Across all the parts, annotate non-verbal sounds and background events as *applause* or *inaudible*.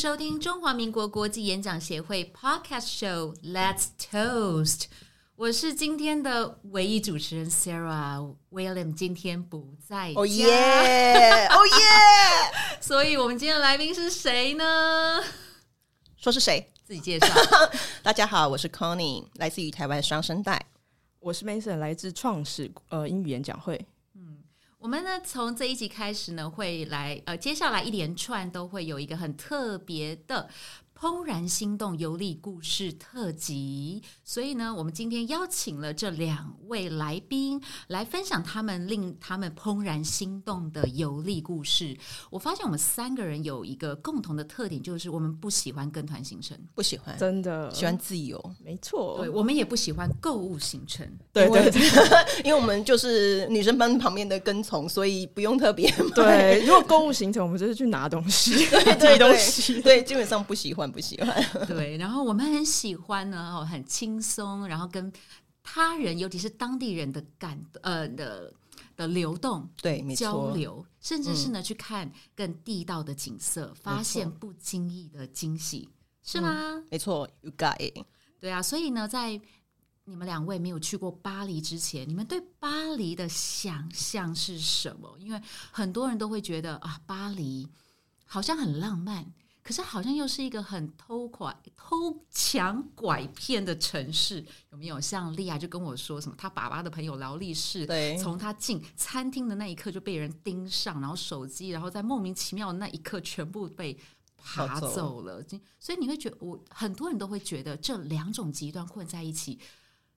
收听中华民国国际演讲协会 Podcast Show Let's Toast。我是今天的唯一主持人 Sarah William，今天不在哦耶，哦耶！所以我们今天的来宾是谁呢？说是谁？自己介绍。*laughs* 大家好，我是 Connie，来自于台湾双声带。我是 Mason，来自创始呃英语演讲会。我们呢，从这一集开始呢，会来呃，接下来一连串都会有一个很特别的。怦然心动游历故事特辑，所以呢，我们今天邀请了这两位来宾来分享他们令他们怦然心动的游历故事。我发现我们三个人有一个共同的特点，就是我们不喜欢跟团行程，不喜欢，真的喜欢自由，没错。对，我们也不喜欢购物行程，对对对，*laughs* 因为我们就是女生班旁边的跟从，所以不用特别。对，如果购物行程，我们就是去拿东西，*laughs* 对 *laughs* 东西，对，基本上不喜欢。不喜欢，*laughs* 对，然后我们很喜欢呢，很轻松，然后跟他人，尤其是当地人的感呃的的流动，对，交流，甚至是呢去看更地道的景色，发现不经意的惊喜，是吗？没错，You got it。对啊，所以呢，在你们两位没有去过巴黎之前，你们对巴黎的想象是什么？因为很多人都会觉得啊，巴黎好像很浪漫。可是好像又是一个很偷拐、偷抢、拐骗的城市，有没有？像莉亚就跟我说，什么他爸爸的朋友劳力士，对，从他进餐厅的那一刻就被人盯上，然后手机，然后在莫名其妙的那一刻全部被爬走了。所以你会觉得，我很多人都会觉得这两种极端混在一起，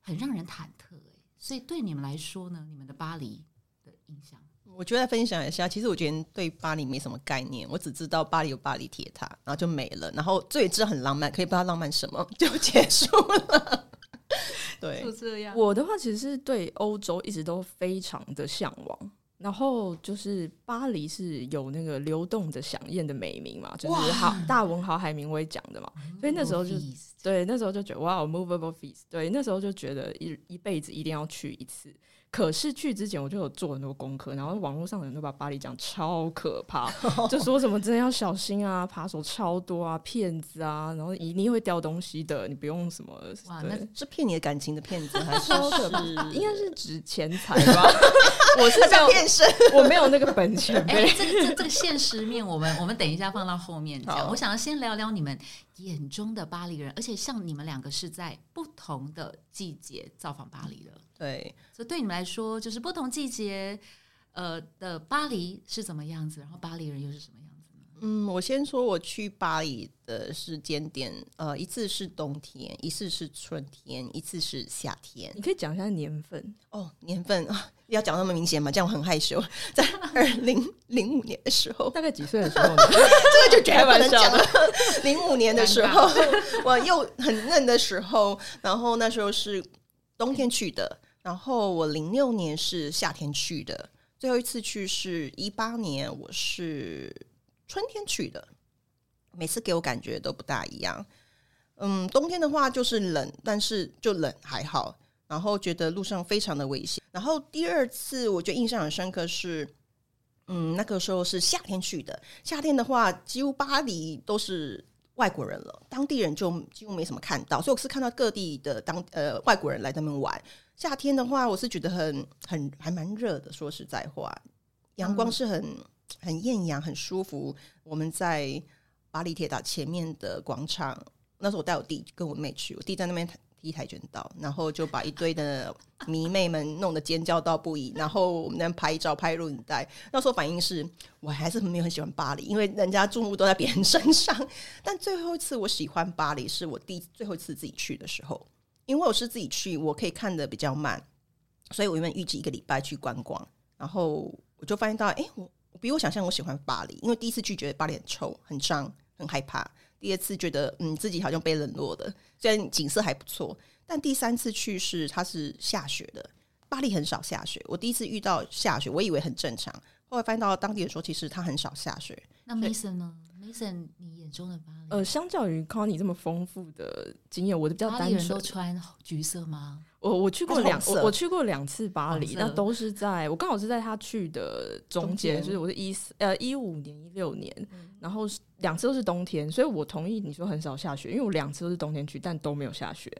很让人忐忑。哎，所以对你们来说呢？你们的巴黎的印象？我觉得分享一下，其实我觉得对巴黎没什么概念，我只知道巴黎有巴黎铁塔，然后就没了。然后这也知道很浪漫，可以不知道浪漫什么就结束了。对，就这样。我的话其实是对欧洲一直都非常的向往，然后就是巴黎是有那个流动的响宴的美名嘛，就是好大文豪海明威讲的嘛，所以那时候就对那时候就觉得哇，movable feast，对那时候就觉得一一辈子一定要去一次。可是去之前我就有做很多功课，然后网络上的人都把巴黎讲超可怕，*laughs* 就说什么真的要小心啊，扒手超多啊，骗子啊，然后一定会掉东西的，你不用什么。哇，那是骗你的感情的骗子还是？*laughs* 应该是指钱财吧？*laughs* 我是叫骗身，我没有那个本钱。哎，这个这这个现实面，我们我们等一下放到后面讲。我想要先聊聊你们眼中的巴黎人，而且像你们两个是在不同的季节造访巴黎的。对，所以对你们来说，就是不同季节，呃的巴黎是怎么样子，然后巴黎人又是什么样子呢？嗯，我先说我去巴黎的时间点，呃，一次是冬天，一次是春天，一次是夏天。你可以讲一下年份哦，年份啊，要讲那么明显嘛？这样我很害羞。*laughs* 在二零零五年的时候，大概几岁的时候？*laughs* 这个就绝对不能讲了。零五年的时候，我又很嫩的时候，然后那时候是冬天去的。然后我零六年是夏天去的，最后一次去是一八年，我是春天去的。每次给我感觉都不大一样。嗯，冬天的话就是冷，但是就冷还好。然后觉得路上非常的危险。然后第二次我觉得印象很深刻是，嗯，那个时候是夏天去的。夏天的话，几乎巴黎都是外国人了，当地人就几乎没什么看到。所以我是看到各地的当呃外国人来那边玩。夏天的话，我是觉得很很还蛮热的。说实在话，阳光是很很艳阳，很舒服。我们在巴黎铁塔前面的广场，那时候我带我弟跟我妹去，我弟在那边踢跆拳道，然后就把一堆的迷妹们弄得尖叫到不已。然后我们那拍照拍录影带，那时候反应是我还是没有很喜欢巴黎，因为人家注目都在别人身上。但最后一次我喜欢巴黎，是我第最后一次自己去的时候。因为我是自己去，我可以看的比较慢，所以我原本预计一个礼拜去观光，然后我就发现到，哎，我比我想象我喜欢巴黎，因为第一次去觉得巴黎很臭、很脏、很害怕，第二次觉得嗯自己好像被冷落的，虽然景色还不错，但第三次去是它是下雪的，巴黎很少下雪。我第一次遇到下雪，我以为很正常，后来发现到当地人说，其实他很少下雪。那 Mason 呢？Mason，你眼中的巴黎？呃，相较于 Connie 这么丰富的经验，我的比较单纯。都穿橘色吗？我我去过两，我我去过两次巴黎，那都是在我刚好是在他去的中间，就是我是一四呃一五年一六年，然后两次都是冬天，所以我同意你说很少下雪，因为我两次都是冬天去，但都没有下雪。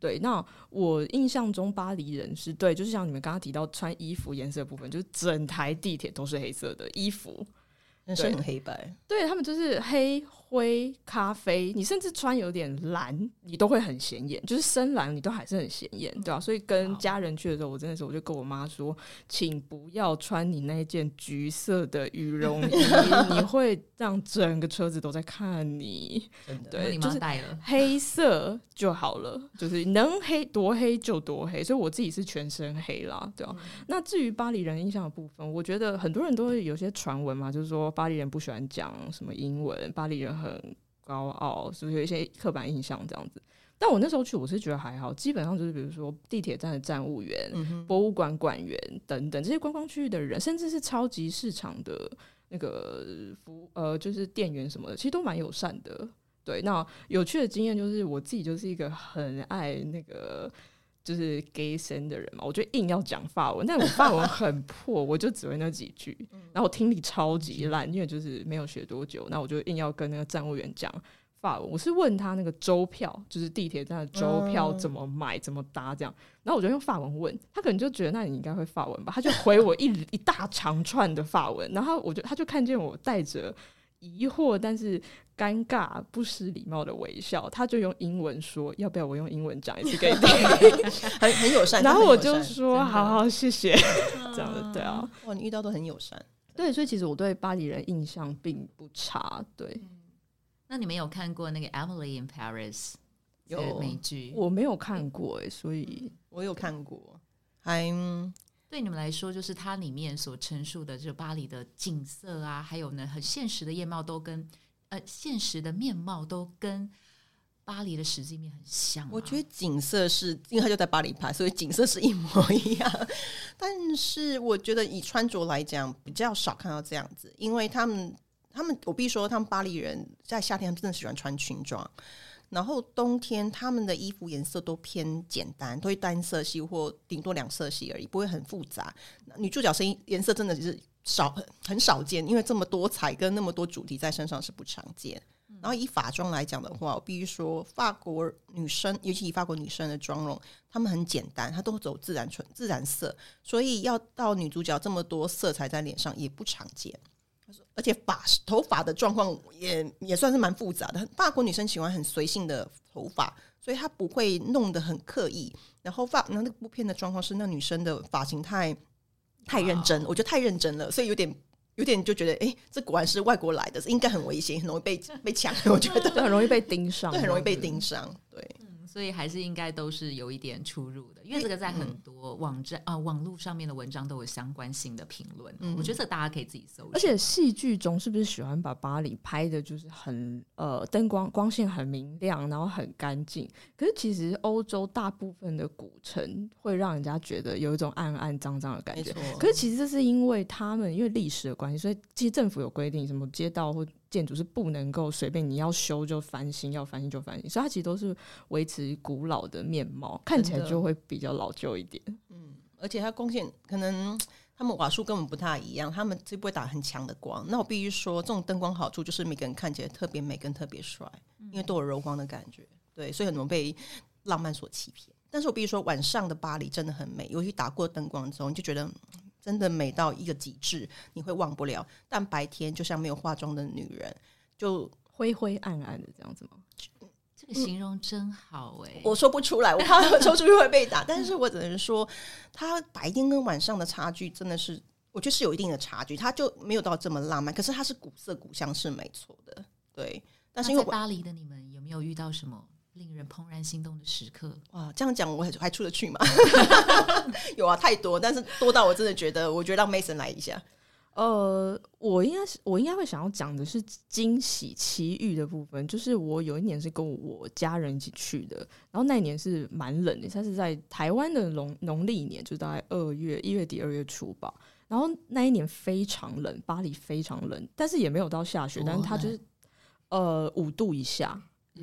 对，那我印象中巴黎人是对，就是像你们刚刚提到穿衣服颜色部分，就是整台地铁都是黑色的衣服。是很黑白，对他们就是黑灰咖啡，你甚至穿有点蓝，你都会很显眼，就是深蓝你都还是很显眼，对吧？所以跟家人去的时候，我真的是我就跟我妈说，请不要穿你那件橘色的羽绒衣，你会让整个车子都在看你。对，就是黑色就好了，就是能黑多黑就多黑。所以我自己是全身黑啦，对吧？那至于巴黎人印象的部分，我觉得很多人都会有些传闻嘛，就是说。巴黎人不喜欢讲什么英文，巴黎人很高傲，是不是有一些刻板印象这样子？但我那时候去，我是觉得还好，基本上就是比如说地铁站的站务员、博物馆馆员等等这些观光区域的人，甚至是超级市场的那个服呃，就是店员什么的，其实都蛮友善的。对，那有趣的经验就是我自己就是一个很爱那个。就是 gay 生的人嘛，我就硬要讲法文，但我法文很破，我就只会那几句，然后我听力超级烂，因为就是没有学多久，那我就硬要跟那个站务员讲法文。我是问他那个周票，就是地铁站的周票怎么买、怎么搭这样，然后我就用法文问他，可能就觉得那你应该会法文吧，他就回我一 *laughs* 一大长串的法文，然后我就他就看见我带着疑惑，但是。尴尬不失礼貌的微笑，他就用英文说：“要不要我用英文讲一次给你听？” *laughs* 很很友善。然后我就说：“好好，谢谢。”这样的对啊，哇，你遇到都很友善。对，所以其实我对巴黎人印象并不差。对，那你们有看过那个《Emily in Paris》有美剧？我没有看过哎，所以我有看过。还对你们来说，就是它里面所陈述的，就巴黎的景色啊，还有呢，很现实的面貌都跟。呃，现实的面貌都跟巴黎的实际面很像。我觉得景色是因为他就在巴黎拍，所以景色是一模一样。*laughs* 但是我觉得以穿着来讲，比较少看到这样子，因为他们他们我必须说，他们巴黎人在夏天真的喜欢穿裙装，然后冬天他们的衣服颜色都偏简单，都会单色系或顶多两色系而已，不会很复杂。女主角声音颜色真的就是。少很很少见，因为这么多彩跟那么多主题在身上是不常见。然后以法妆来讲的话，我必须说，法国女生，尤其以法国女生的妆容，她们很简单，她都走自然纯自然色，所以要到女主角这么多色彩在脸上也不常见。而且发头发的状况也也算是蛮复杂的。法国女生喜欢很随性的头发，所以她不会弄得很刻意。然后发那那部片的状况是，那女生的发型太。太认真，我觉得太认真了，所以有点有点就觉得，哎，这果然是外国来的，应该很危险，很容易被被抢。*laughs* 我觉得很容易被盯上，对，很容易被盯上，对。所以还是应该都是有一点出入的，因为这个在很多网站啊、网络上面的文章都有相关性的评论。我觉得大家可以自己搜。而且戏剧中是不是喜欢把巴黎拍的就是很呃灯光光线很明亮，然后很干净？可是其实欧洲大部分的古城会让人家觉得有一种暗暗脏脏的感觉。可是其实这是因为他们因为历史的关系，所以其实政府有规定，什么街道或建筑是不能够随便你要修就翻新，要翻新就翻新，所以它其实都是维持古老的面貌，看起来就会比较老旧一点。嗯，而且它光线可能他们瓦数根本不太一样，他们就不会打很强的光。那我必须说，这种灯光好处就是每个人看起来特别美跟特别帅，因为都有柔光的感觉。对，所以很容易被浪漫所欺骗。但是我必须说，晚上的巴黎真的很美，尤其打过灯光之后，你就觉得。真的美到一个极致，你会忘不了。但白天就像没有化妆的女人，就灰灰暗暗的这样子吗？这个形容真好哎！我说不出来，我怕说出去会被打。但是我只能说，它白天跟晚上的差距真的是，我觉得是有一定的差距。它就没有到这么浪漫，可是它是古色古香，是没错的。对，但是因为巴黎的你们有没有遇到什么？令人怦然心动的时刻哇！这样讲我还还出得去吗？*laughs* 有啊，太多，但是多到我真的觉得，我觉得让 Mason 来一下。呃，我应该是我应该会想要讲的是惊喜奇遇的部分，就是我有一年是跟我家人一起去的，然后那一年是蛮冷的，它是在台湾的农农历年，就大概二月一月底二月初吧。然后那一年非常冷，巴黎非常冷，但是也没有到下雪，但是它就是呃五度以下，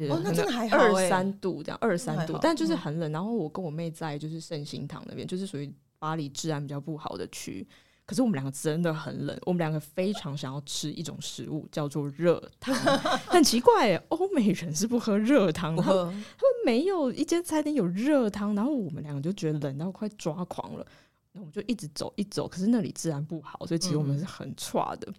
哦，那真的还好二欸三度这样，二三，度但就是很冷。然后我跟我妹在就是圣心堂那边，就是属于巴黎治安比较不好的区。可是我们两个真的很冷，我们两个非常想要吃一种食物，叫做热汤。*laughs* 很奇怪耶，欧美人是不喝热汤的，他们没有一间餐厅有热汤，然后我们两个就觉得冷到快抓狂了，然后我们就一直走一走，可是那里治安不好，所以其实我们是很差的。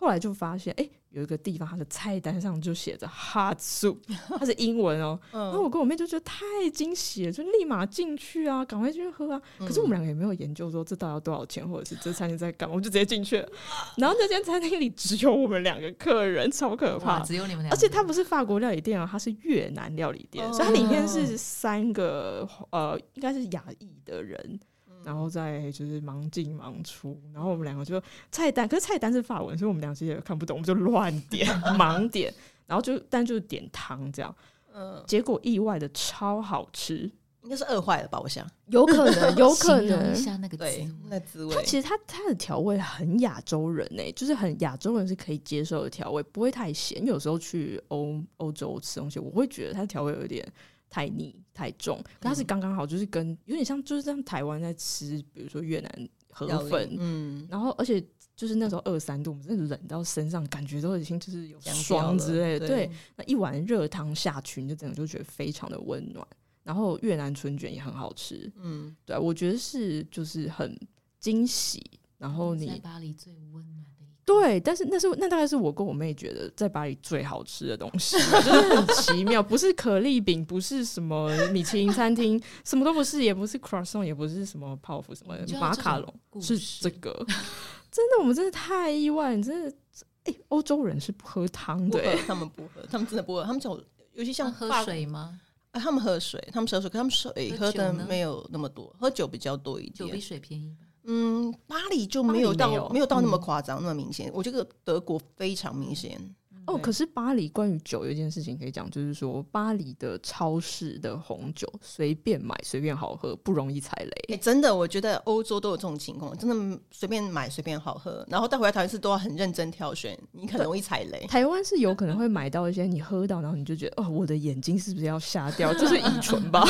后来就发现，哎、有一个地方它的菜单上就写着 hot soup，*laughs* 它是英文哦、然后我跟我妹就觉得太惊喜了，就立马进去啊，赶快进去喝啊。可是我们两个也没有研究说这到底要多少钱，或者是这餐厅在干嘛，我们就直接进去了。*laughs* 然后那间餐厅里只有我们两个客人，超可，怕。只有你们俩，而且它不是法国料理店啊，它是越南料理店，哦所以它里面是三个呃，应该是亚裔的人，然后再就是忙进忙出，然后我们两个就菜单，可是菜单是法文，所以我们俩其实也看不懂，我们就乱 *laughs* 点盲点，然后就但就是点汤这样，嗯，结果意外的超好吃，应该是饿坏了吧？我想，有可能，有可 *laughs* 能一。下那个对，那滋味它，其实它它的调味很亚洲人呢、就是很亚洲人是可以接受的调味，不会太咸。有时候去欧欧洲吃东西，我会觉得它的调味有点太腻太重，可它是刚刚好，就是跟有点像就是像台湾在吃，比如说越南河粉，嗯，然后而且就是那时候二三度，我们真的冷到身上，感觉都已经就是有霜之类的。对对，那一碗热汤下去，你就整个就觉得非常的温暖。然后越南春卷也很好吃，嗯，对啊、我觉得是就是很惊喜。然后在你巴黎最温暖对，但是那是那大概是我跟我妹觉得在巴黎最好吃的东西，就是很奇妙，不是可丽饼，不是什么米其林餐厅，什么都不是，也不是 croissant，也不是什么泡芙，什么马卡龙，是这个。*laughs* 真的，我们真的太意外，你真的，哎、欧洲人是不喝汤的、不喝欸，他们不喝，他们真的不喝，他们就尤其像像喝水吗？啊，他们喝水，他们喝水，可他们水喝喝的没有那么多，喝酒比较多一点酒比。水便宜吧？嗯，巴黎就没有到没有没有到那么嗯夸张，那么明显。我觉得德国非常明显。哦，可是巴黎关于酒有一件事情可以讲，就是说巴黎的超市的红酒随便买随便好喝，不容易踩雷。哎、真的，我觉得欧洲都有这种情况，真的随便买随便好喝，然后带回来台湾是都要很认真挑选，你很容易踩雷。台湾是有可能会买到一些你喝到，然后你就觉得哦，我的眼睛是不是要瞎掉？*laughs* 这是乙醇吧？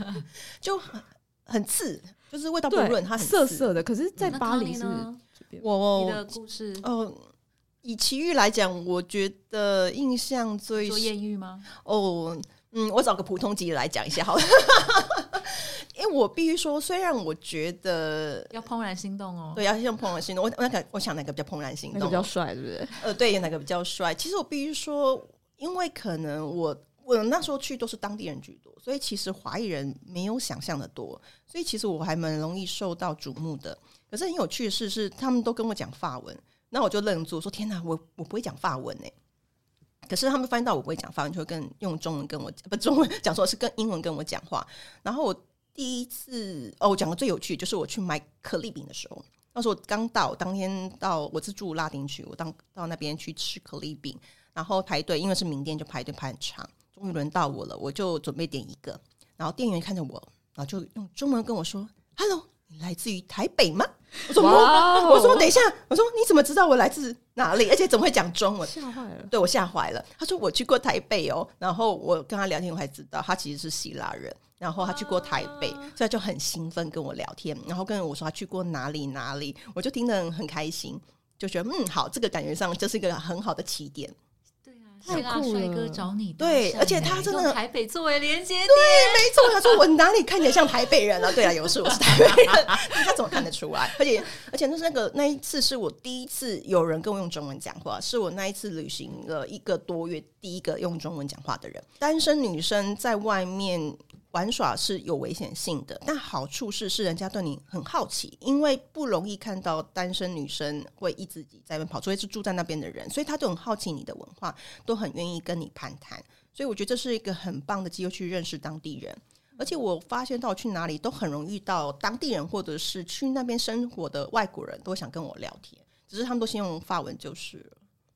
*laughs* 就很很刺，就是味道不对润，它。涩涩的。可是，在巴黎是呢我你的故事哦，以奇遇来讲，我觉得印象最做艳遇吗？哦，嗯，我找个普通级来讲一下好了。*laughs* 因为我必须说，虽然我觉得要怦然心动哦。对要像怦然心动，我我那个我想哪个比较怦然心那动比较帅，对不对？呃，对，哪个比较帅？其实我必须说，因为可能我我那时候去都是当地人居多，所以其实华裔人没有想象的多，所以其实我还蛮容易受到瞩目的。可是很有趣的事是，他们都跟我讲法文，那我就愣住，说天哪，我我不会讲法文呢、可是他们翻到我不会讲法文，就会跟用中文跟我不中文 *laughs* 讲说是跟英文跟我讲话。然后我第一次哦，我讲的最有趣就是我去买可丽饼的时候，那时候我刚到，当天到我是住拉丁区，我当到那边去吃可丽饼，然后排队，因为是名店就排队排很长，终于轮到我了，我就准备点一个，然后店员看着我，然后就用中文跟我说：“Hello，你来自于台北吗？”我说：“哇哦我说等一下，我说你怎么知道我来自哪里？而且怎么会讲中文？吓坏了。对我吓坏了。他说我去过台北哦，然后我跟他聊天，我才知道他其实是希腊人。然后他去过台北，所以他就很兴奋跟我聊天，然后跟我说他去过哪里哪里，我就听得很开心，就觉得嗯好，这个感觉上这是一个很好的起点。太酷帅哥了对而且他真的台北作为连接点，没错，他说我哪里看起来像台北人啊？对啊，有时我是台北人，他怎么看得出来？而且而且那是那个那一次是我第一次有人跟我用中文讲话，是我那一次旅行了一个多月第一个用中文讲话的人。单身女生在外面。玩耍是有危险性的，但好处是是人家对你很好奇，因为不容易看到单身女生会一自己在那边跑，除非是住在那边的人，所以他都很好奇你的文化，都很愿意跟你攀谈。所以我觉得这是一个很棒的机会去认识当地人。而且我发现到去哪里都很容易遇到当地人，或者是去那边生活的外国人，都想跟我聊天。只是他们都先用法文就是，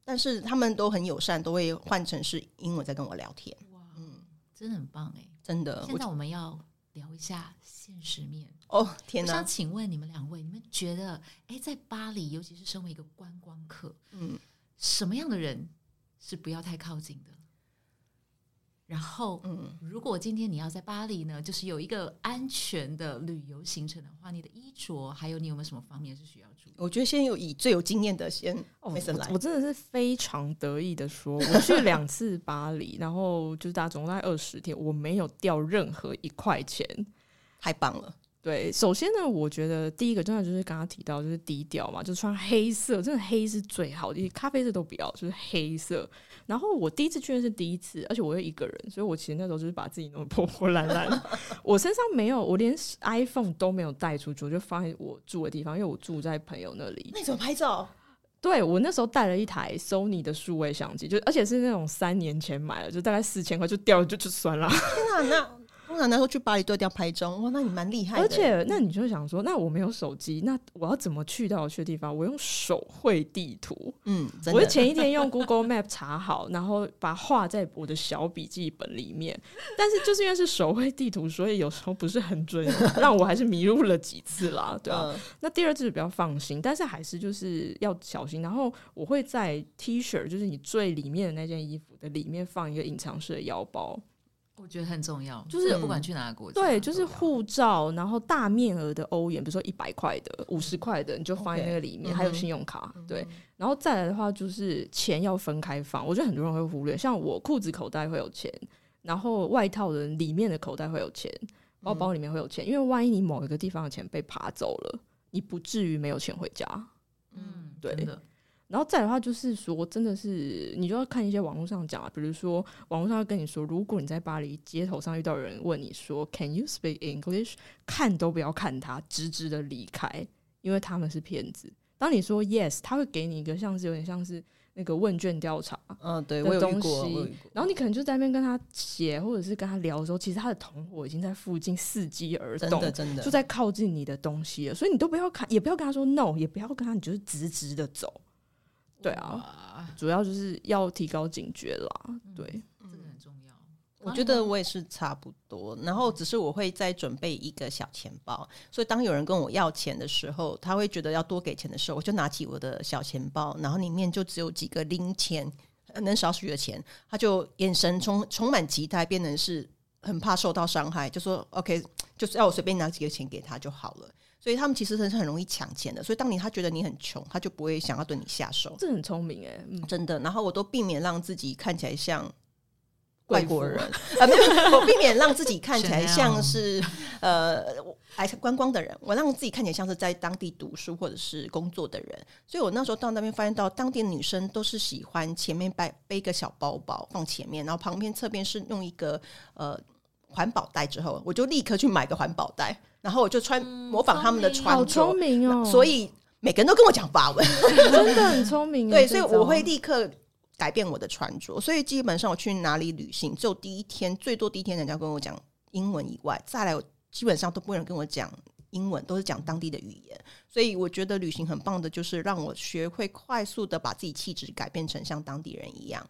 但是他们都很友善，都会换成是英文在跟我聊天。哇，嗯真的很棒哎！真的，现在我们要聊一下现实面。哦天哪我想！请问你们两位，你们觉得，哎，在巴黎，尤其是身为一个观光客，嗯，什么样的人是不要太靠近的？然后，嗯，如果今天你要在巴黎呢，就是有一个安全的旅游行程的话，你的衣着还有你有没有什么方面是需要注意？我觉得先有以最有经验的先哦，我我真的是非常得意的说，我 *laughs* 去两次巴黎，然后就是大家总共大概二十天，我没有掉任何一块钱。太棒了。对，首先呢，我觉得第一个真的就是刚刚提到，就是低调嘛，就穿黑色，真的黑是最好的，咖啡色都不要，就是黑色。然后我第一次去的是第一次，而且我又一个人，所以我其实那时候就是把自己弄得 *laughs* 破破烂烂。我身上没有，我连 iPhone 都没有带出去，我就放在我住的地方，因为我住在朋友那里。那你怎么拍照？对我那时候带了一台 Sony 的数位相机，就而且是那种三年前买的，就大概四千块，就掉了就就算了。*laughs* 天哪，那通常来说去巴黎都一定要拍照，哇，那你蛮厉害的。而且，那你就想说，那我没有手机，那我要怎么去到我去的地方？我用手绘地图，嗯，真我是，前一天用 *laughs* Google Map 查好，然后把它画在我的小笔记本里面。但是就是因为是手绘地图，所以有时候不是很准，让我还是迷路了几次啦，*laughs* 对啊。嗯那第二次比较放心，但是还是就是要小心。然后我会在 T 恤，就是你最里面的那件衣服的里面放一个隐藏式的腰包，我觉得很重要，就是不管去哪个国家，对，就是护照，然后大面额的欧元，比如说一百块的、五十块的，你就放在那个里面，还有信用卡，对。然后再来的话，就是钱要分开放，我觉得很多人会忽略，像我裤子口袋会有钱，然后外套的里面的口袋会有钱，包包里面会有钱，因为万一你某一个地方的钱被扒走了，你不至于没有钱回家。嗯，对的然后再的话，就是说，真的是你就要看一些网络上讲啊，比如说网络上要跟你说，如果你在巴黎街头上遇到有人问你说 “Can you speak English”，看都不要看他，直直的离开，因为他们是骗子。当你说 “yes”，他会给你一个像是有点像是那个问卷调查，嗯，对我有遇过。然后你可能就在那边跟他写，或者是跟他聊的时候，其实他的同伙已经在附近伺机而动，真的真的就在靠近你的东西了，所以你都不要看，也不要跟他说 no，也不要跟他，你就是直直的走。对啊，主要就是要提高警觉啦。对，这个很重要。我觉得我也是差不多，然后只是我会再准备一个小钱包，所以当有人跟我要钱的时候，他会觉得要多给钱的时候，我就拿起我的小钱包，然后里面就只有几个零钱，呃能少许的钱，他就眼神充充满期待，变成是很怕受到伤害，就说 OK，就是要我随便拿几个钱给他就好了。所以他们其实是很容易抢钱的，所以当你他觉得你很穷，他就不会想要对你下手。这很聪明哎、嗯，真的。然后我都避免让自己看起来像外国人啊，没有，我避免让自己看起来像是呃来观光的人，我让自己看起来像是在当地读书或者是工作的人。所以我那时候到那边发现到，当地的女生都是喜欢前面背背一个小包包放前面，然后旁边侧边是用一个呃环保袋，之后我就立刻去买个环保袋，然后我就穿模仿他们的穿着聪，明哦，所以每个人都跟我讲法文。真的很聪明欸。*laughs* 对，所以我会立刻改变我的穿着。所以基本上我去哪里旅行，只有第一天最多第一天人家跟我讲英文以外，再来我基本上都不会人跟我讲英文，都是讲当地的语言。所以我觉得旅行很棒的，就是让我学会快速的把自己气质改变成像当地人一样。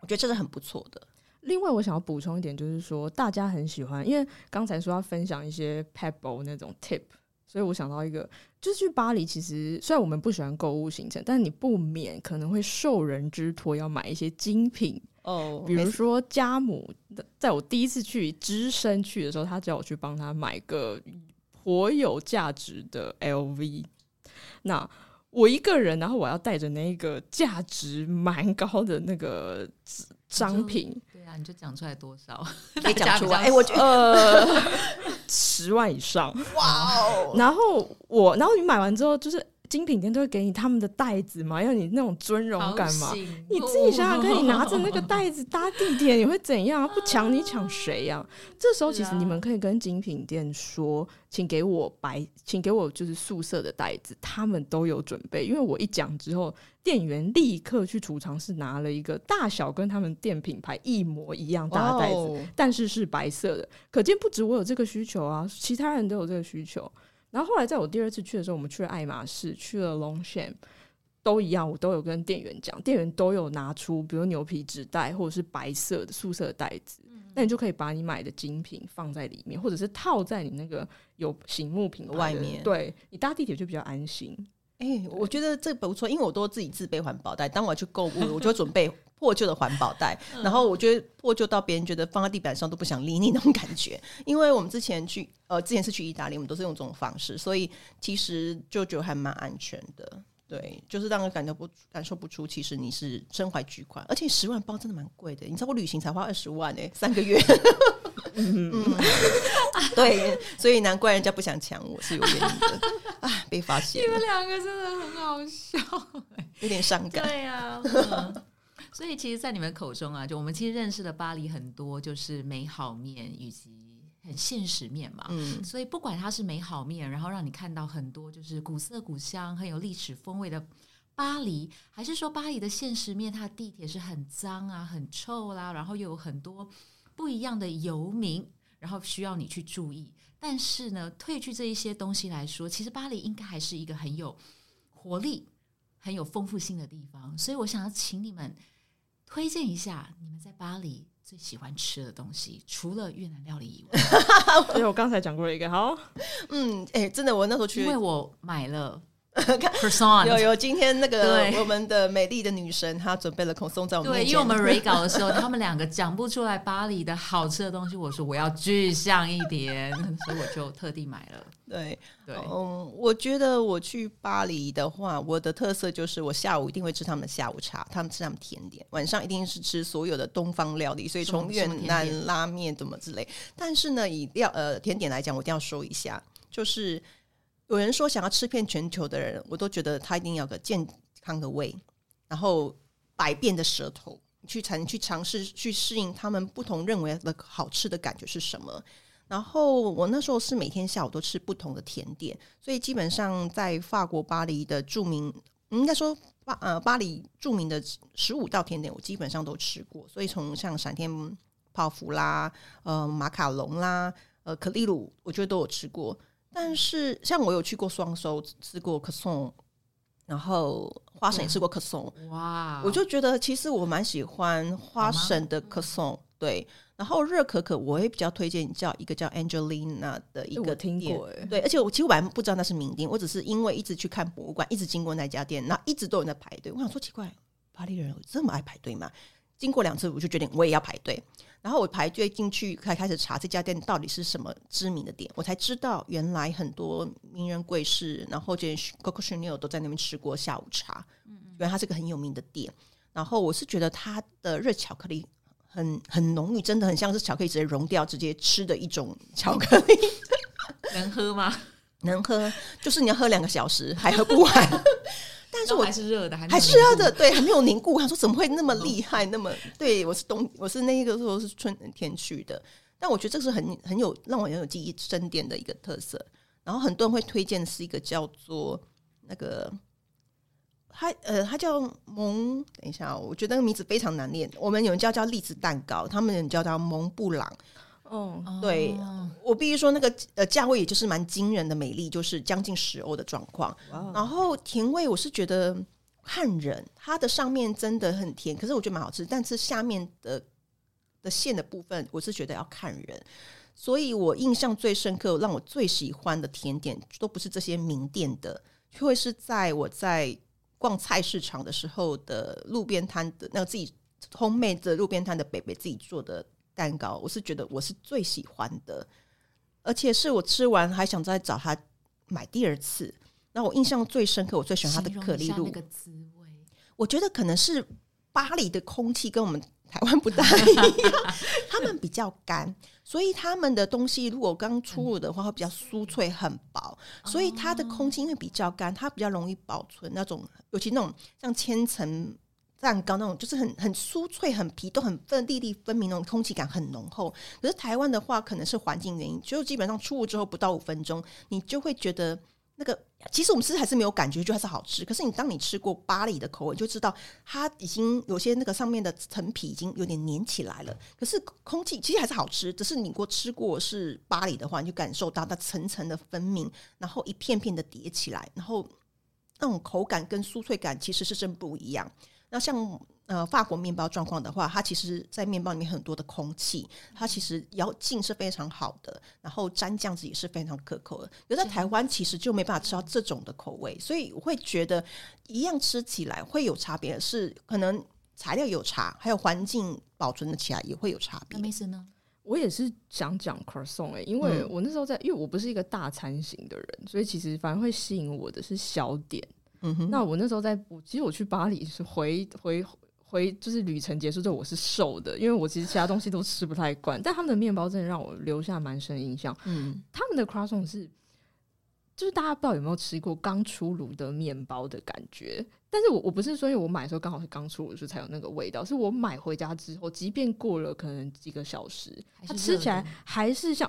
我觉得这是很不错的。另外，我想要补充一点，就是说大家很喜欢，因为刚才说要分享一些 pebble 那种 tip，所以我想到一个，就是去巴黎，其实虽然我们不喜欢购物行程，但你不免可能会受人之托要买一些精品，哦比如说家母，在我第一次去只身去的时候，他叫我去帮他买个颇有价值的 LV，那。我一个人，然后我要带着那个价值蛮高的那个商品，对啊，你就讲出来多少，可以讲出来。哎、我觉得呃，*laughs* 十万以上。哇哦，然后我，然后你买完之后，就是精品店都会给你他们的袋子嘛，要你那种尊荣感嘛。你自己想想看，你拿着那个袋子搭地铁，你会怎样啊？不抢你抢谁呀、这时候其实你们可以跟精品店说，请给我白，请给我就是素色的袋子，他们都有准备。因为我一讲之后，店员立刻去储藏室拿了一个大小跟他们店品牌一模一样大的袋子，哦但是是白色的，可见不止我有这个需求啊，其他人都有这个需求。然后后来在我第二次去的时候，我们去了爱马仕，去了 Longchamp，都一样，我都有跟店员讲，店员都有拿出，比如牛皮纸袋或者是白色的素色袋子，那你就可以把你买的精品放在里面，或者是套在你那个有醒目品牌的外面对你搭地铁就比较安心。哎、我觉得这不错，因为我都自己自备环保袋。当我要去购物，我就准备 *laughs* 破旧的环保袋。然后我觉得破旧到别人觉得放在地板上都不想理你那种感觉。因为我们之前去呃，之前是去意大利，我们都是用这种方式，所以其实就觉得还蛮安全的。对，就是让人感觉不感受不出，其实你是身怀巨款，而且十万包真的蛮贵的。你知道我旅行才花二十万哎、三个月。嗯，*laughs* *laughs* 对，所以难怪人家不想抢我是有原因的。啊，被发现你们，两个真的很好笑。有点伤感。对呀、嗯 *laughs* 所以其实，在你们口中啊，就我们其实认识的巴黎很多就是美好面以及很现实面嘛。嗯，所以不管它是美好面，然后让你看到很多就是古色古香、很有历史风味的巴黎，还是说巴黎的现实面，它的地铁是很脏啊、很臭啦，然后又有很多不一样的游民，然后需要你去注意。但是呢，褪去这一些东西来说，其实巴黎应该还是一个很有活力、很有丰富性的地方。所以我想要请你们推荐一下你们在巴黎最喜欢吃的东西，除了越南料理以外。*laughs* 对我刚才讲过了一个，好，嗯，哎、真的，我那时候去因为我买了 *laughs* croissant，有有今天那个对。我们的美丽的女神，她准备了孔松在我们对，因为我们 re 稿的时候，他们两个讲不出来巴黎的好吃的东西，我说我要具象一点，*laughs* 所以我就特地买了。对，对，嗯，我觉得我去巴黎的话，我的特色就是我下午一定会吃他们的下午茶，他们吃他们甜点，晚上一定是吃所有的东方料理，所以从越南拉面怎么之类。但是呢，以料呃甜点来讲，我一定要说一下，就是有人说想要吃遍全球的人，我都觉得他一定要个健康的胃，然后百变的舌头，去才能去尝试去适应他们不同认为的好吃的感觉是什么。然后我那时候是每天下午都吃不同的甜点，所以基本上在法国巴黎的著名，应该说巴呃巴黎著名的十五道甜点，我基本上都吃过。所以从像闪天泡芙啦、呃马卡龙啦、呃可丽露，我觉得都有吃过。但是像我有去过双收，吃过可颂，然后花生也吃过可颂，哇，我就觉得其实我蛮喜欢花神的可颂，对。然后热可可我也比较推荐叫一个叫 Angelina 的一个听店过哎，对，而且我其实我本来不知道那是名店，我只是因为一直去看博物馆，一直经过那家店，那一直都有人在排队。我想说奇怪，巴黎人有这么爱排队吗？经过两次，我就决定我也要排队。然后我排队进去，才开始查这家店到底是什么知名的店，我才知道原来很多名人贵士，然后这 Coco Chanel 都在那边吃过下午茶。嗯原来它是个很有名的店。然后我是觉得它的热巧克力很很浓郁，真的很像是巧克力直接融掉直接吃的一种巧克力。*laughs* 能喝吗？能喝，就是你要喝两个小时还喝不完。*laughs* 但是我还是热的，还是热的，对，还没有凝固。他说怎么会那么厉害？那么对我是冬，我是那个时候是春天去的，但我觉得这是很很有让我很有记忆深点的一个特色。然后很多人会推荐是一个叫做那个，它呃，它叫蒙，等一下哦、我觉得那个名字非常难念。我们有人叫叫栗子蛋糕，他们有人叫它蒙布朗。哦，对哦我必须说，那个呃价位也就是蛮惊人的美丽，就是将近十欧的状况。然后甜味我是觉得看人，它的上面真的很甜，可是我觉得蛮好吃，但是下面的的馅的部分，我是觉得要看人。所以我印象最深刻，让我最喜欢的甜点都不是这些名店的，就会是在我在逛菜市场的时候的路边摊的那个自己 homemade 的路边摊的北北自己做的蛋糕，我是觉得我是最喜欢的，而且是我吃完还想再找他买第二次。那我印象最深刻，我最喜欢它的可丽露那，个滋味，我觉得可能是巴黎的空气跟我们台湾不大一样，*laughs* 他们比较干，所以他们的东西如果刚出炉的话会比较酥脆很薄，所以它的空气因为比较干，它比较容易保存那种，尤其那种像千层。蛋糕那种就是很很酥脆、很皮都很分粒粒分明，那种空气感很浓厚。可是台湾的话，可能是环境原因，就基本上出炉之后不到五分钟，你就会觉得那个其实我们吃还是没有感觉，就还是好吃。可是你当你吃过巴黎的口味，就知道它已经有些那个上面的层皮已经有点粘起来了。可是空气其实还是好吃，只是你如果吃过是巴黎的话，你就感受到它层层的分明，然后一片片的叠起来，然后那种口感跟酥脆感其实是真不一样。那像呃法国面包状况的话，它其实，在面包里面很多的空气，它其实咬劲是非常好的，然后沾酱子也是非常可口的。而在台湾其实就没办法吃到这种的口味，所以我会觉得一样吃起来会有差别，是可能材料有差，还有环境保存的起来也会有差别那。意思呢？我也是想讲 croissant 哎、因为嗯我那时候在，因为我不是一个大餐型的人，所以其实反而会吸引我的是小点。嗯哼，那我那时候在，我其实我去巴黎是回回回，就是旅程结束之后我是瘦的，因为我其实其他东西都吃不太惯，但他们的面包真的让我留下蛮深印象。嗯他们的 croissant 是，就是大家不知道有没有吃过刚出炉的面包的感觉。但是我我不是说因为我买的时候刚好是刚出炉的时候才有那个味道，是我买回家之后，即便过了可能几个小时，它吃起来还是像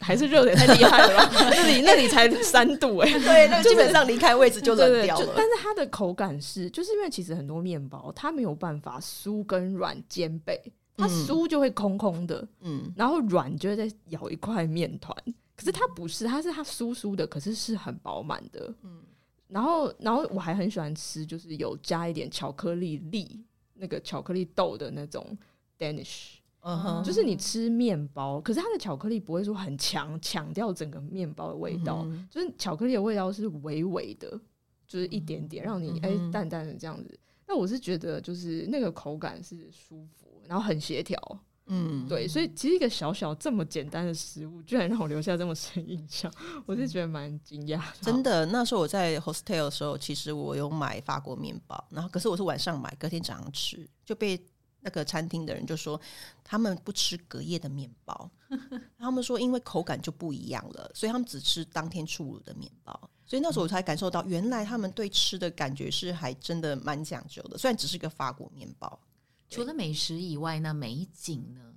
还是热的，太厉害了吧？那里那里才三度哎、*laughs* 对，那 *laughs* 基本上离开位置就冷掉了。就但是它的口感是，就是因为其实很多面包它没有办法酥跟软兼备，它嗯酥就会空空的，嗯然后软就会再咬一块面团。可是它不是，它是它酥酥的，可是是很饱满的。嗯。然后，然后我还很喜欢吃，就是有加一点巧克力粒，那个巧克力豆的那种 Danish。嗯哼，就是你吃面包，可是它的巧克力不会说很强，抢掉整个面包的味道，嗯就是巧克力的味道是微微的，就是一点点，让你哎、嗯哼。淡淡的这样子。那我是觉得就是那个口感是舒服，然后很协调，嗯，对，所以其实一个小小这么简单的食物，居然让我留下这么深印象，我是觉得蛮惊讶。真的，那时候我在 hostel 的时候，其实我有买法国面包，然后可是我是晚上买，隔天早上吃，就被那个餐厅的人就说他们不吃隔夜的面包，*laughs* 他们说因为口感就不一样了，所以他们只吃当天出炉的面包。所以那时候我才感受到，原来他们对吃的感觉是还真的蛮讲究的，虽然只是个法国面包。除了美食以外，那美景呢？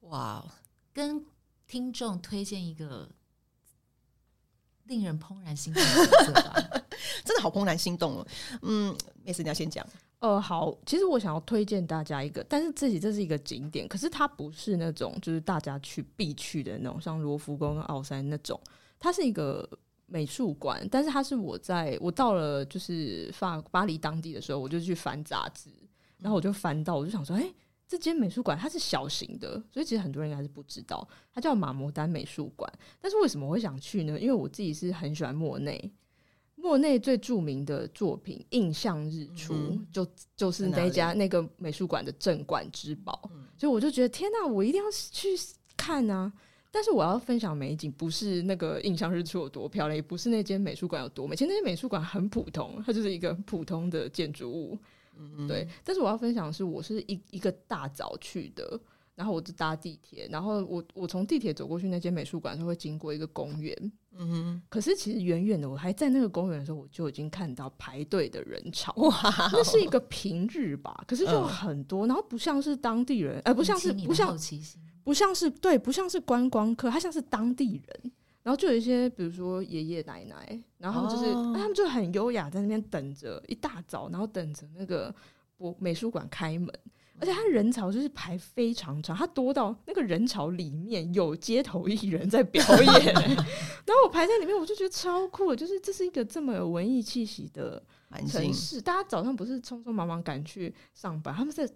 哇，跟听众推荐一个令人怦然心动的景色吧。*laughs* 真的好怦然心动哦。嗯，没事你要先讲。呃，好，其实我想要推荐大家一个，但是自己这是一个景点，可是它不是那种就是大家去必去的那种，像罗浮宫跟奥山那种，它是一个美术馆，但是它是我在我到了就是法巴黎当地的时候，我就去翻杂志，然后我就翻到，我就想说，哎、这间美术馆它是小型的，所以其实很多人应该是不知道，它叫马摩丹美术馆。但是为什么我会想去呢？因为我自己是很喜欢莫内，莫内最著名的作品《印象日出》嗯就就是那家那个美术馆的镇馆之宝，嗯所以我就觉得天哪，我一定要去看啊！但是我要分享美景，不是那个印象日出有多漂亮，也不是那间美术馆有多美。其实那间美术馆很普通，它就是一个普通的建筑物。嗯对，但是我要分享的是，我是一一个大早去的，然后我就搭地铁，然后我我从地铁走过去那间美术馆，就会经过一个公园。嗯哼，可是其实远远的，我还在那个公园的时候，我就已经看到排队的人潮。哇，那是一个平日吧，可是就嗯很多，然后不像是当地人，呃，不像是不像。不像是对，不像是观光客，他像是当地人。然后就有一些，比如说爷爷奶奶，然后他们就是、哦。他们就很优雅，在那边等着，一大早，然后等着那个博美术馆开门，而且他人潮就是排非常长，他多到那个人潮里面有街头艺人在表 *laughs* 演、然后我排在里面，我就觉得超酷的，就是这是一个这么有文艺气息的城市，大家早上不是匆匆忙忙赶去上班，他们在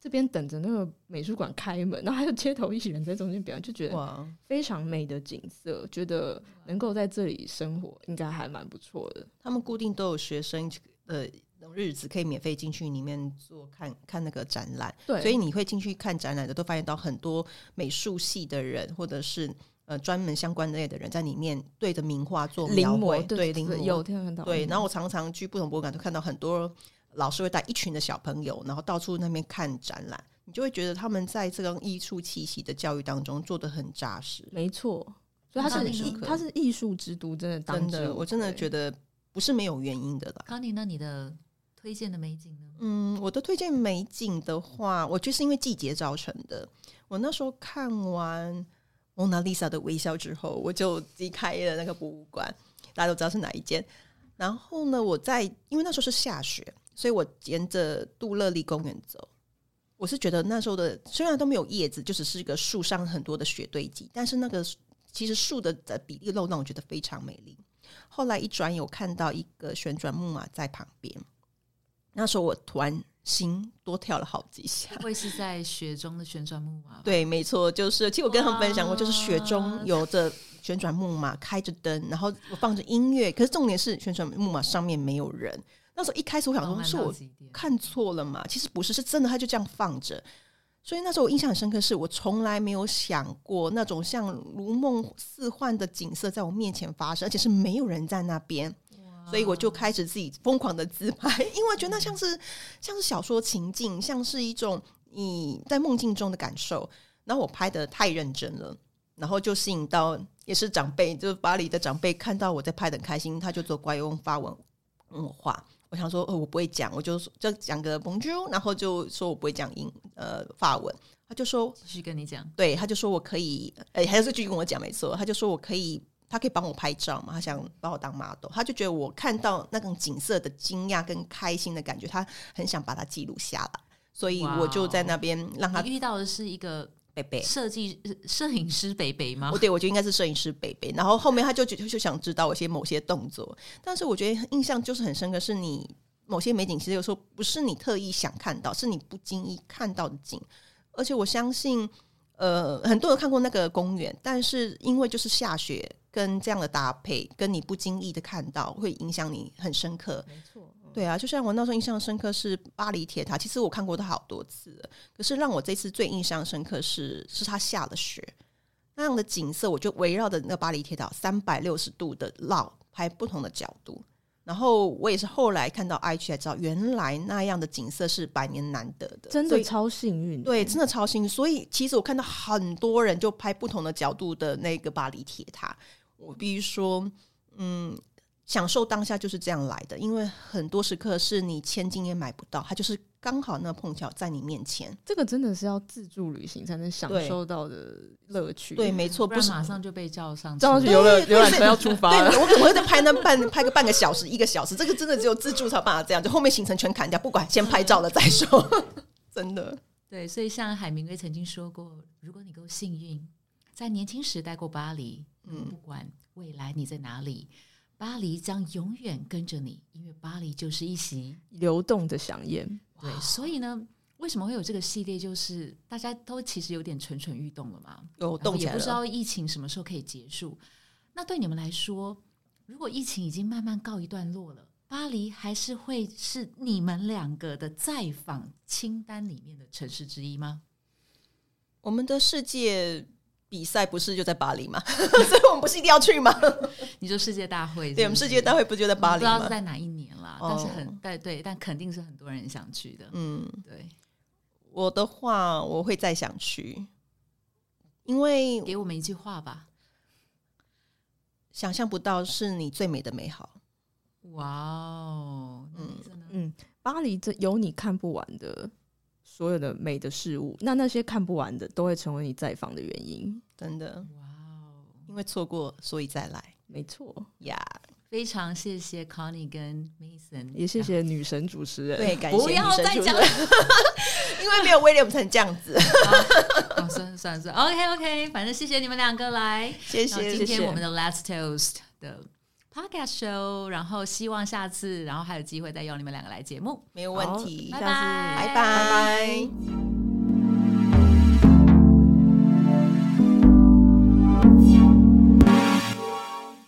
这边等着那个美术馆开门，*laughs* 然后还有街头艺人在中间表演，就觉得哇，非常美的景色，觉得能够在这里生活应该还蛮不错的。他们固定都有学生的日子可以免费进去里面做看看那个展览，对，所以你会进去看展览的，都发现到很多美术系的人或者是呃专门相关类的人在里面对着名画做临描绘，摹对临摹有看到对。嗯然后我常常去不同博物馆，都看到很多老师会带一群的小朋友，然后到处那边看展览，你就会觉得他们在这种艺术气息的教育当中做的很扎实。没错，所以它是艺它是艺术之都，真的真的，我真的愧觉得不是没有原因的啦。康妮那？你的推荐的美景呢？嗯，我的推荐美景的话，我觉得是因为季节造成的。我那时候看完《蒙娜丽莎的微笑》之后，我就离开了那个博物馆，大家都知道是哪一间。然后呢，我在因为那时候是下雪，所以我沿着杜乐利公园走。我是觉得那时候的虽然都没有叶子，就只是一个树上很多的雪堆积，但是那个其实树的的比例漏让我觉得非常美丽。后来一转有看到一个旋转木马在旁边，那时候我突然心多跳了好几下。会是在雪中的旋转木马？对，没错，就是其实我跟他们分享过，就是雪中有着旋转木马，开着灯，然后我放着音乐，可是重点是旋转木马上面没有人。那时候一开始我想说，是我看错了嘛？其实不是，是真的，他就这样放着。所以那时候我印象很深刻，是我从来没有想过那种像如梦似幻的景色在我面前发生，而且是没有人在那边。所以我就开始自己疯狂的自拍，*laughs* 因为觉得那像是像是小说情境，像是一种你在梦境中的感受。然后我拍的太认真了，然后就吸引到也是长辈，就是巴黎的长辈看到我在拍的很开心，他就做乖用发文问我话。我想说，呃，我不会讲，我就说就讲个 bonjour，然后就说我不会讲英呃法文，他就说继续跟你讲，对，他就说我可以，哎、还是继续跟我讲，没错，他就说我可以，他可以帮我拍照嘛，他想把我当 model，他就觉得我看到那种景色的惊讶跟开心的感觉，他很想把它记录下来，所以我就在那边让他你遇到的是一个贝贝。设计呃摄影师北北吗我？对我觉得应该是摄影师北北，然后后面他就就就想知道我一些某些动作，但是我觉得印象就是很深刻，是你某些美景，其实有时候不是你特意想看到，是你不经意看到的景，而且我相信，呃，很多人看过那个公园，但是因为就是下雪跟这样的搭配，跟你不经意的看到，会影响你很深刻。没错，对啊，就像我那时候印象深刻是巴黎铁塔，其实我看过它好多次了，可是让我这次最印象深刻是是它下了雪那样的景色，我就围绕着那个巴黎铁塔三百六十度的绕拍不同的角度，然后我也是后来看到 IG 才知道，原来那样的景色是百年难得的，真的超幸运。对，真的超幸运。所以其实我看到很多人就拍不同的角度的那个巴黎铁塔，我必须说，嗯，享受当下就是这样来的，因为很多时刻是你千金也买不到，它就是刚好那碰巧在你面前。这个真的是要自助旅行才能享受到的乐趣。对，没错，不是。马上就被叫上这样车去游乐对游览车要出发了。对，我可能会在拍那半拍个半个小时、一个小时，这个真的只有自助才有办法这样，就后面行程全砍掉，不管先拍照了再说，真的。对，所以像海明威曾经说过，如果你够幸运，在年轻时待过巴黎，嗯，不管未来你在哪里，巴黎将永远跟着你，因为巴黎就是一席。流动的飨宴，对，所以呢，为什么会有这个系列？就是大家都其实有点蠢蠢欲动了嘛，有动起来，也不知道疫情什么时候可以结束。那对你们来说，如果疫情已经慢慢告一段落了，巴黎还是会是你们两个的再访清单里面的城市之一吗？我们的世界比赛不是就在巴黎吗？*laughs* 所以我们不是一定要去吗？你说世界大会对，我们世界大会不就在巴黎吗不知道是？在哪一年啦，哦但是很对对，但肯定是很多人想去的。嗯，对，我的话我会再想去，因为给我们一句话吧。想象不到是你最美的美好。哇哦，嗯，真的，嗯，巴黎这有你看不完的所有的美的事物，那那些看不完的都会成为你再访的原因。真的，哇哦，因为错过，所以再来没错，呀。非常谢谢 Connie 跟 Mason，也谢谢女神主持人。对，感谢不要女神再讲主持人因为没有威廉才能这样子。*laughs* 哦，算了算了算，OK OK，反正谢谢你们两个来。谢谢，今谢谢天我们的 Last Toast 的 Podcast Show，然后希望下次，然后还有机会再邀你们两个来节目。没有问题，拜下次拜拜拜。